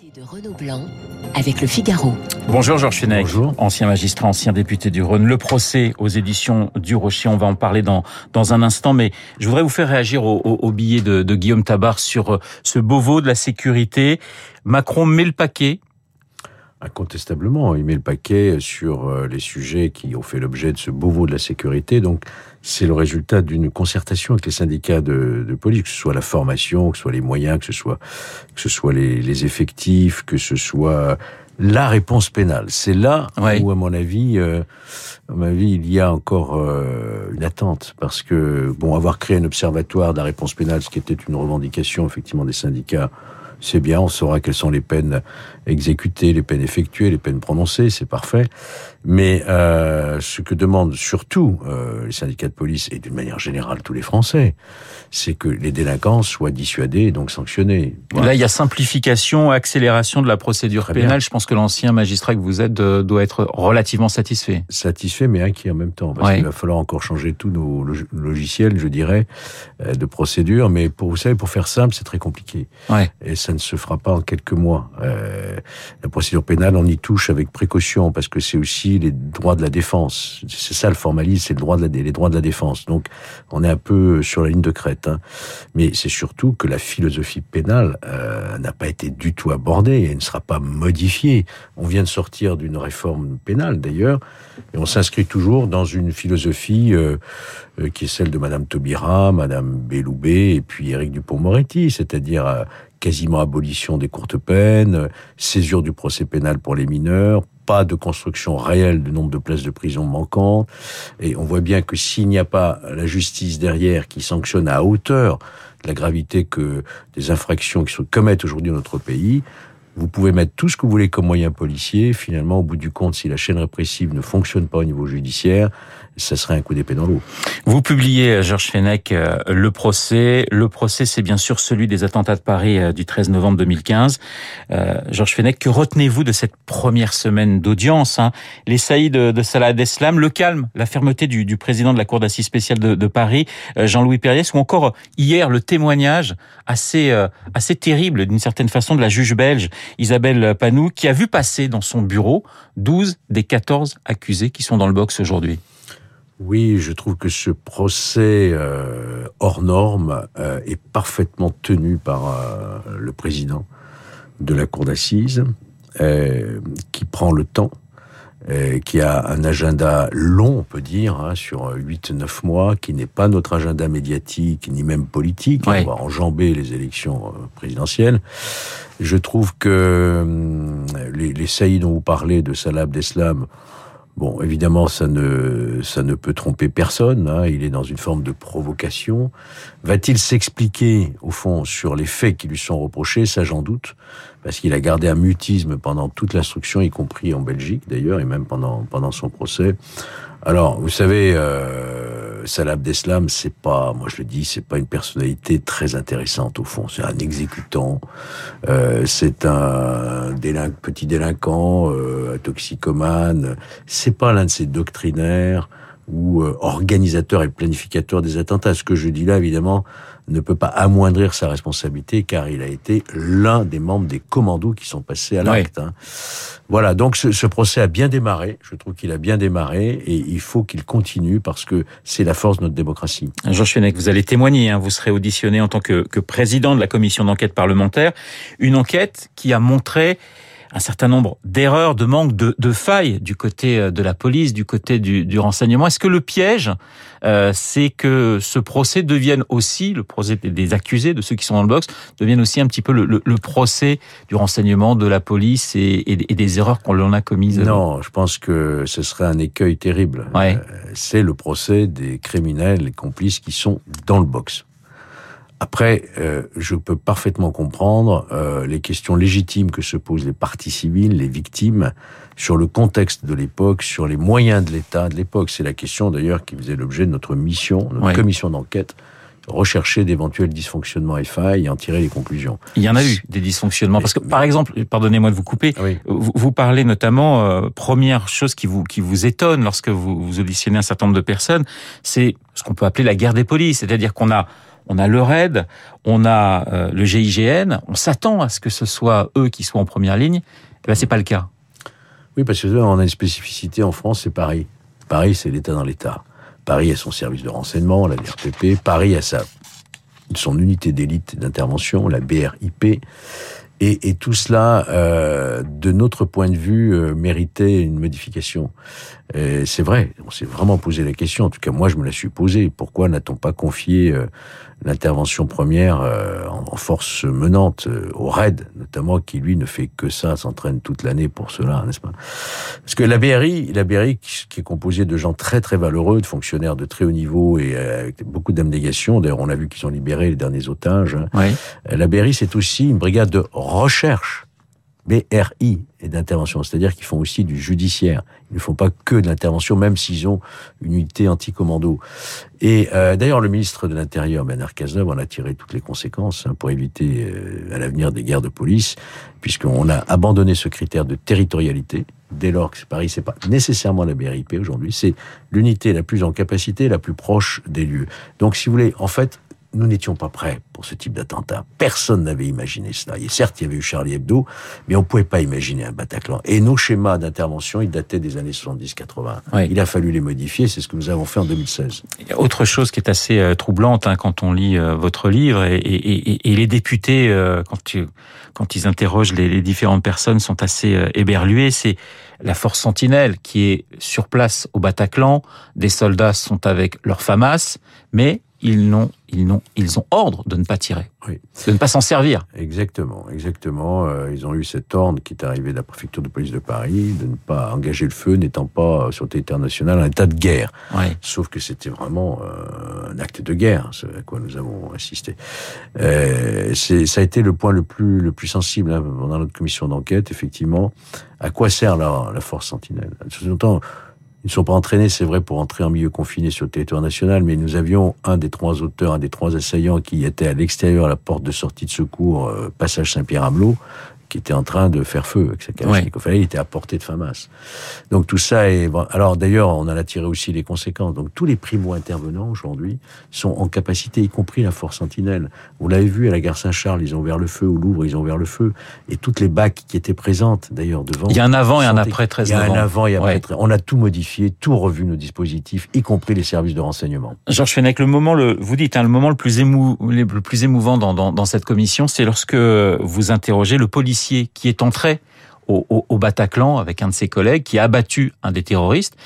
de Renaud Blanc avec le Figaro. Bonjour Georges Fenech, Bonjour. ancien magistrat, ancien député du Rhône. Le procès aux éditions du Rocher, on va en parler dans, dans un instant, mais je voudrais vous faire réagir au, au, au billet de, de Guillaume Tabar sur euh, ce Beauvau de la sécurité. Macron met le paquet, Incontestablement, il met le paquet sur euh, les sujets qui ont fait l'objet de ce Beauvau de la sécurité. Donc, c'est le résultat d'une concertation avec les syndicats de, de, police, que ce soit la formation, que ce soit les moyens, que ce soit, que ce soit les, les effectifs, que ce soit la réponse pénale. C'est là Ouais. où, à mon avis, euh, à mon avis, il y a encore euh, une attente, parce que bon, avoir créé un observatoire de la réponse pénale, ce qui était une revendication effectivement des syndicats, c'est bien. On saura quelles sont les peines exécutées, les peines effectuées, les peines prononcées, c'est parfait. Mais euh, ce que demandent surtout euh, les syndicats de police et d'une manière générale tous les Français, c'est que les délinquants soient dissuadés et donc sanctionnés. Voilà. Là, il y a simplification, accélération de la procédure Très bien. pénale. Je pense que l'ancien magistrat que vous êtes euh, doit être relativement satisfait. satisfait mais inquiet en même temps parce Ouais. qu'il va falloir encore changer tous nos log- logiciels, je dirais, de procédure. Mais pour vous savez, pour faire simple, c'est très compliqué Ouais. et ça ne se fera pas en quelques mois. Euh, la procédure pénale, on y touche avec précaution parce que c'est aussi les droits de la défense. C'est ça le formalisme, c'est le droit de la, les droits de la défense. Donc, on est un peu sur la ligne de crête. hein. Mais c'est surtout que la philosophie pénale euh, n'a pas été du tout abordée et ne sera pas modifiée. On vient de sortir d'une réforme pénale d'ailleurs, et on s'inscrit toujours dans une philosophie euh, qui est celle de Madame Taubira, Madame Belloubet et puis Éric Dupont-Moretti, c'est-à-dire quasiment abolition des courtes peines, euh, césure du procès pénal pour les mineurs, pas de construction réelle du nombre de places de prison manquantes. Et on voit bien que s'il n'y a pas la justice derrière qui sanctionne à hauteur de la gravité que des infractions qui se commettent aujourd'hui dans notre pays, vous pouvez mettre tout ce que vous voulez comme moyen policier. Finalement, au bout du compte, si la chaîne répressive ne fonctionne pas au niveau judiciaire, ça serait un coup d'épée dans l'eau. Vous publiez, euh, Georges Fenech, euh, le procès. Le procès, c'est bien sûr celui des attentats de Paris euh, du 13 novembre 2015. Euh, Georges Fenech, que retenez-vous de cette première semaine d'audience hein? Les saillies de, Salah Abdeslam, le calme, la fermeté du, président de la Cour d'assises spéciale de, Paris, Jean-Louis Perriès, ou encore hier le témoignage assez assez terrible d'une certaine façon de la juge belge Isabelle Panou, qui a vu passer dans son bureau 12 des 14 accusés qui sont dans le box aujourd'hui. Oui, je trouve que ce procès euh, hors norme euh, est parfaitement tenu par euh, le président de la cour d'assises, euh, qui prend le temps, euh, qui a un agenda long, on peut dire, hein, sur 8-9 mois, qui n'est pas notre agenda médiatique ni même politique. Ouais. On va enjamber les élections euh, présidentielles. Je trouve que hum, les, les saillies dont vous parlez de Salah Abdeslam, Bon, évidemment, ça ne, ça ne peut tromper personne. Hein, il est dans une forme de provocation. Va-t-il s'expliquer, au fond, sur les faits qui lui sont reprochés? Ça, j'en doute. Parce qu'il a gardé un mutisme pendant toute l'instruction, y compris en Belgique, d'ailleurs, et même pendant, pendant son procès. Alors, vous savez, euh, Salah Abdeslam, c'est pas, moi je le dis, c'est pas une personnalité très intéressante au fond. C'est un exécutant, euh, c'est un petit délinquant, euh, un toxicomane. C'est pas l'un de ces doctrinaires ou euh, organisateur et planificateur des attentats. Ce que je dis là, évidemment, ne peut pas amoindrir sa responsabilité car il a été l'un des membres des commandos qui sont passés à l'acte. hein. Voilà, donc ce, ce procès a bien démarré. Je trouve qu'il a bien démarré et il faut qu'il continue parce que c'est la force de notre démocratie. Georges Fenech, vous allez témoigner, hein, vous serez auditionné en tant que, que président de la commission d'enquête parlementaire. Une enquête qui a montré un certain nombre d'erreurs, de manques, de, de failles du côté euh, de la police, du côté du, du renseignement. Est-ce que le piège, euh, c'est que ce procès devienne aussi, le procès des accusés, de ceux qui sont dans le box, devienne aussi un petit peu le, le, le procès du renseignement, de la police et, et, et des erreurs qu'on l'on a commises? Non, je pense que ce serait un écueil terrible. Ouais. Euh, c'est le procès des criminels, les complices qui sont dans le box. Après, euh, je peux parfaitement comprendre euh, les questions légitimes que se posent les parties civiles, les victimes, sur le contexte de l'époque, sur les moyens de l'État de l'époque. C'est la question d'ailleurs qui faisait l'objet de notre mission, notre Ouais. commission d'enquête, rechercher d'éventuels dysfonctionnements et failles et en tirer les conclusions. Il y en a eu des dysfonctionnements. Parce que, par exemple, pardonnez-moi de vous couper, oui. vous, vous parlez notamment, euh, première chose qui vous, qui vous étonne lorsque vous, vous auditionnez un certain nombre de personnes, c'est ce qu'on peut appeler la guerre des polices. C'est-à-dire qu'on a on a le RAID, on a euh, le GIGN, on s'attend à ce que ce soit eux qui soient en première ligne. Eh ben, c'est pas le cas. Oui, parce que on a une spécificité en France, c'est Paris. Paris, c'est l'État dans l'État. Paris a son service de renseignement, la DRPP. Paris a sa, son unité d'élite d'intervention, la BRIP. Et, et tout cela, euh, de notre point de vue, euh, méritait une modification. C'est vrai, on s'est vraiment posé la question. En tout cas, moi, je me la suis posée. Pourquoi n'a-t-on pas confié euh, l'intervention première euh, en, force menante euh, au RAID, notamment, qui lui ne fait que ça, s'entraîne toute l'année pour cela, n'est-ce pas? Parce que la BRI, la BRI, qui est composée de gens très très valeureux, de fonctionnaires de très haut niveau et avec beaucoup d'abnégation. D'ailleurs, on a vu qu'ils ont libéré les derniers otages. Hein. Oui. La BRI, c'est aussi une brigade de recherche BRI et d'intervention, c'est-à-dire qu'ils font aussi du judiciaire. Ils ne font pas que de l'intervention, même s'ils ont une unité anti-commando. Et euh, d'ailleurs, le ministre de l'Intérieur, Bernard Cazeneuve, en a tiré toutes les conséquences hein, pour éviter euh, à l'avenir des guerres de police, puisqu'on a abandonné ce critère de territorialité. Dès lors que Paris, c'est pas nécessairement la BRIP aujourd'hui, c'est l'unité la plus en capacité, la plus proche des lieux. Donc, si vous voulez, en fait, nous n'étions pas prêts pour ce type d'attentat. Personne n'avait imaginé cela. Et certes, il y avait eu Charlie Hebdo, mais on ne pouvait pas imaginer un Bataclan. Et nos schémas d'intervention, ils dataient des années 70-80. Oui. Il a fallu les modifier, c'est ce que nous avons fait en 2016. Il y a autre chose qui est assez euh, troublante hein, quand on lit euh, votre livre, et, et, et, et les députés, euh, quand, tu, quand ils interrogent les, les, différentes personnes, sont assez euh, éberlués, c'est la force sentinelle qui est sur place au Bataclan. Des soldats sont avec leurs FAMAS, mais ils n'ont ils n'ont ils ont ordre de ne pas tirer, oui. de ne pas s'en servir. Exactement, exactement. Euh, ils ont eu cet ordre qui est arrivé de la préfecture de police de Paris de ne pas engager le feu, n'étant pas sur le territoire national en état de guerre. Oui. Sauf que c'était vraiment euh, un acte de guerre, ce à quoi nous avons assisté. Euh, ça a été le point le plus le plus sensible hein, dans notre commission d'enquête. Effectivement, à quoi sert la, la force sentinelle? Ils ne sont pas entraînés, c'est vrai, pour entrer en milieu confiné sur le territoire national, mais nous avions un des trois auteurs, un des trois assaillants qui était à l'extérieur à la porte de sortie de secours, euh, passage Saint-Pierre-Amelot, qui était en train de faire feu avec sa Kalachnikov. Ouais. Il était à portée de FAMAS. Donc tout ça est... Alors d'ailleurs, on en a tiré aussi les conséquences. Donc tous les primo-intervenants aujourd'hui sont en capacité, y compris la force sentinelle. Vous l'avez vu à la gare Saint-Charles, ils ont ouvert le feu. Au Louvre, ils ont ouvert le feu. Et toutes les bacs qui étaient présentes d'ailleurs devant... Il y a un avant et un après 13 Il y a un avant et un après 13 On a tout modifié, tout revu nos dispositifs, y compris les services de renseignement. Georges Fenech, le moment, le, vous dites, hein, le moment le plus, émou, le plus émouvant dans, dans, dans cette commission, c'est lorsque vous interrogez le policier qui est entré au, Bataclan avec un de ses collègues, qui a abattu un des terroristes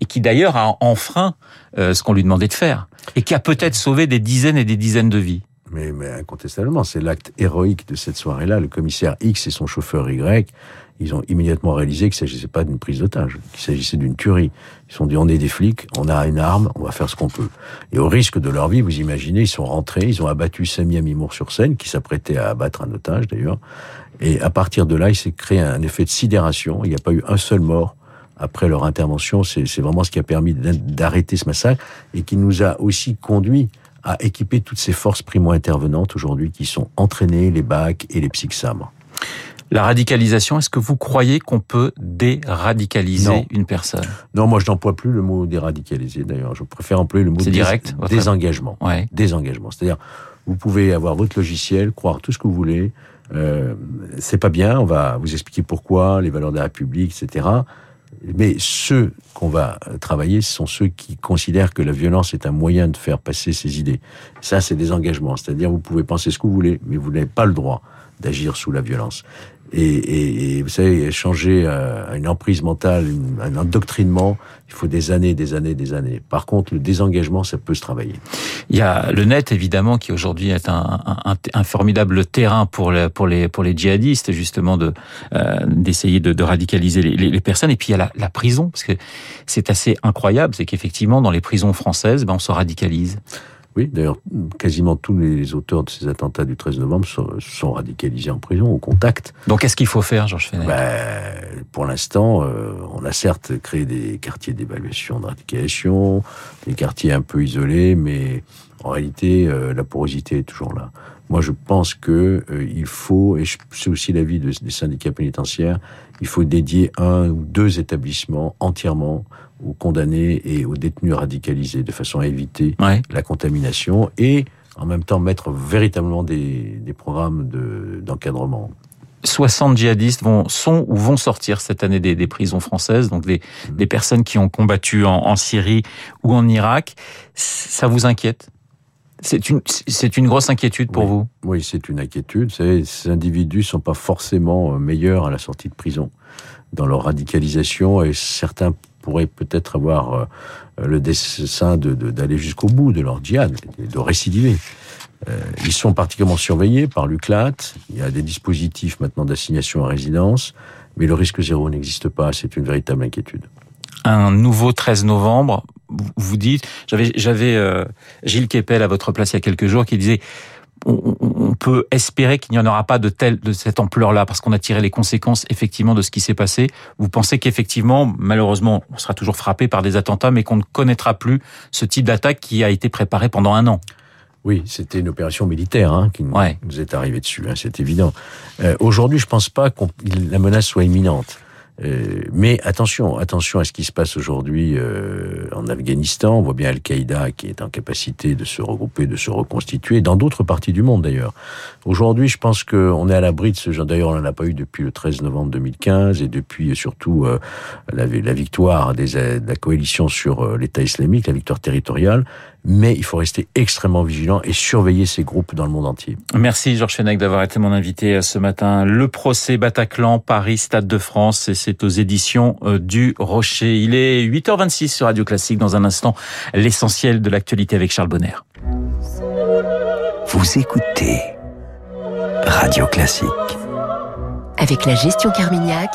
et qui d'ailleurs a enfreint euh, ce qu'on lui demandait de faire et qui a peut-être sauvé des dizaines et des dizaines de vies. Mais incontestablement, c'est l'acte héroïque de cette soirée-là. Le commissaire X et son chauffeur Y, ils ont immédiatement réalisé qu'il ne s'agissait pas d'une prise d'otage, qu'il s'agissait d'une tuerie. Ils se sont dit, on est des flics, on a une arme, on va faire ce qu'on peut. Et au risque de leur vie, vous imaginez, ils sont rentrés, ils ont abattu Samy Amimour-sur-Seine, qui s'apprêtait à abattre un otage d'ailleurs. Et à partir de là, il s'est créé un effet de sidération. Il n'y a pas eu un seul mort après leur intervention. C'est vraiment ce qui a permis d'arrêter ce massacre et qui nous a aussi conduit à équiper toutes ces forces primo-intervenantes aujourd'hui qui sont entraînées, les BAC et les psychsabres. La radicalisation, est-ce que vous croyez qu'on peut déradicaliser non. une personne? Non, moi je n'emploie plus le mot déradicaliser d'ailleurs. Je préfère employer le mot dés direct, désengagement. Ouais. Désengagement. C'est-à-dire, vous pouvez avoir votre logiciel, croire tout ce que vous voulez, euh, c'est pas bien, on va vous expliquer pourquoi, les valeurs de la République, etc. Mais ceux qu'on va travailler, ce sont ceux qui considèrent que la violence est un moyen de faire passer ses idées. Ça, c'est des engagements. C'est-à-dire, vous pouvez penser ce que vous voulez, mais vous n'avez pas le droit d'agir sous la violence. Et, et, et, vous savez, changer à une emprise mentale, une, un endoctrinement, il faut des années, des années, des années. Par contre, le désengagement, ça peut se travailler. Il y a le net, évidemment, qui aujourd'hui est un, un, un, formidable terrain pour les, pour les, pour les djihadistes, justement, de euh, d'essayer de, de, radicaliser les, les, personnes. Et puis il y a la, la prison, parce que c'est assez incroyable, c'est qu'effectivement, dans les prisons françaises, ben, on se radicalise. Oui, d'ailleurs, quasiment tous les auteurs de ces attentats du 13 novembre sont, sont radicalisés en prison, au contact. Donc, qu'est-ce qu'il faut faire, Georges Fenech? Ben, Pour l'instant, euh, on a certes créé des quartiers d'évaluation de radicalisation, des quartiers un peu isolés, mais en réalité, euh, la porosité est toujours là. Moi, je pense que euh, il faut, et c'est aussi l'avis de, des syndicats pénitentiaires, il faut dédier un ou deux établissements entièrement aux condamnés et aux détenus radicalisés, de façon à éviter ouais. la contamination et en même temps mettre véritablement des, des programmes d'encadrement. 60 djihadistes vont, sont ou vont sortir cette année des, des prisons françaises, donc des, mmh. des, personnes qui ont combattu en, en Syrie ou en Irak. Ça vous inquiète? C'est une, c'est une grosse inquiétude pour vous? Oui, c'est une inquiétude. Ces individus sont pas forcément euh, meilleurs à la sortie de prison dans leur radicalisation et certains pourraient peut-être avoir euh, le dessein d'aller de, d'aller jusqu'au bout de leur djihad, de récidiver. Euh, ils sont particulièrement surveillés par l'UCLAT. Il y a des dispositifs maintenant d'assignation à résidence, mais le risque zéro n'existe pas. C'est une véritable inquiétude. Un nouveau 13 novembre, vous dites, j'avais j'avais euh, Gilles Kepel à votre place il y a quelques jours qui disait on, on peut espérer qu'il n'y en aura pas de telle de cette ampleur-là parce qu'on a tiré les conséquences effectivement de ce qui s'est passé. Vous pensez qu'effectivement, malheureusement, on sera toujours frappé par des attentats, mais qu'on ne connaîtra plus ce type d'attaque qui a été préparé pendant un an. Oui, c'était une opération militaire hein, qui nous est arrivée dessus, hein, c'est évident. Euh, Aujourd'hui, je pense pas que la menace soit imminente. Euh, mais attention, attention à ce qui se passe aujourd'hui euh, en Afghanistan. On voit bien Al-Qaïda qui est en capacité de se regrouper, de se reconstituer, dans d'autres parties du monde d'ailleurs. Aujourd'hui, je pense qu'on est à l'abri de ce genre. D'ailleurs, on n'en a pas eu depuis le 13 novembre 2015 et depuis surtout euh, la, victoire des, de la coalition sur euh, l'État islamique, la victoire territoriale mais il faut rester extrêmement vigilant et surveiller ces groupes dans le monde entier. Merci Georges Fenech d'avoir été mon invité euh, ce matin. Le procès Bataclan, Paris, Stade de France, et c'est aux éditions euh, du Rocher. Il est 8h26 sur Radio Classique. Dans un instant, l'essentiel de l'actualité avec Charles Bonner. Vous écoutez Radio Classique. Avec la gestion Carmignac,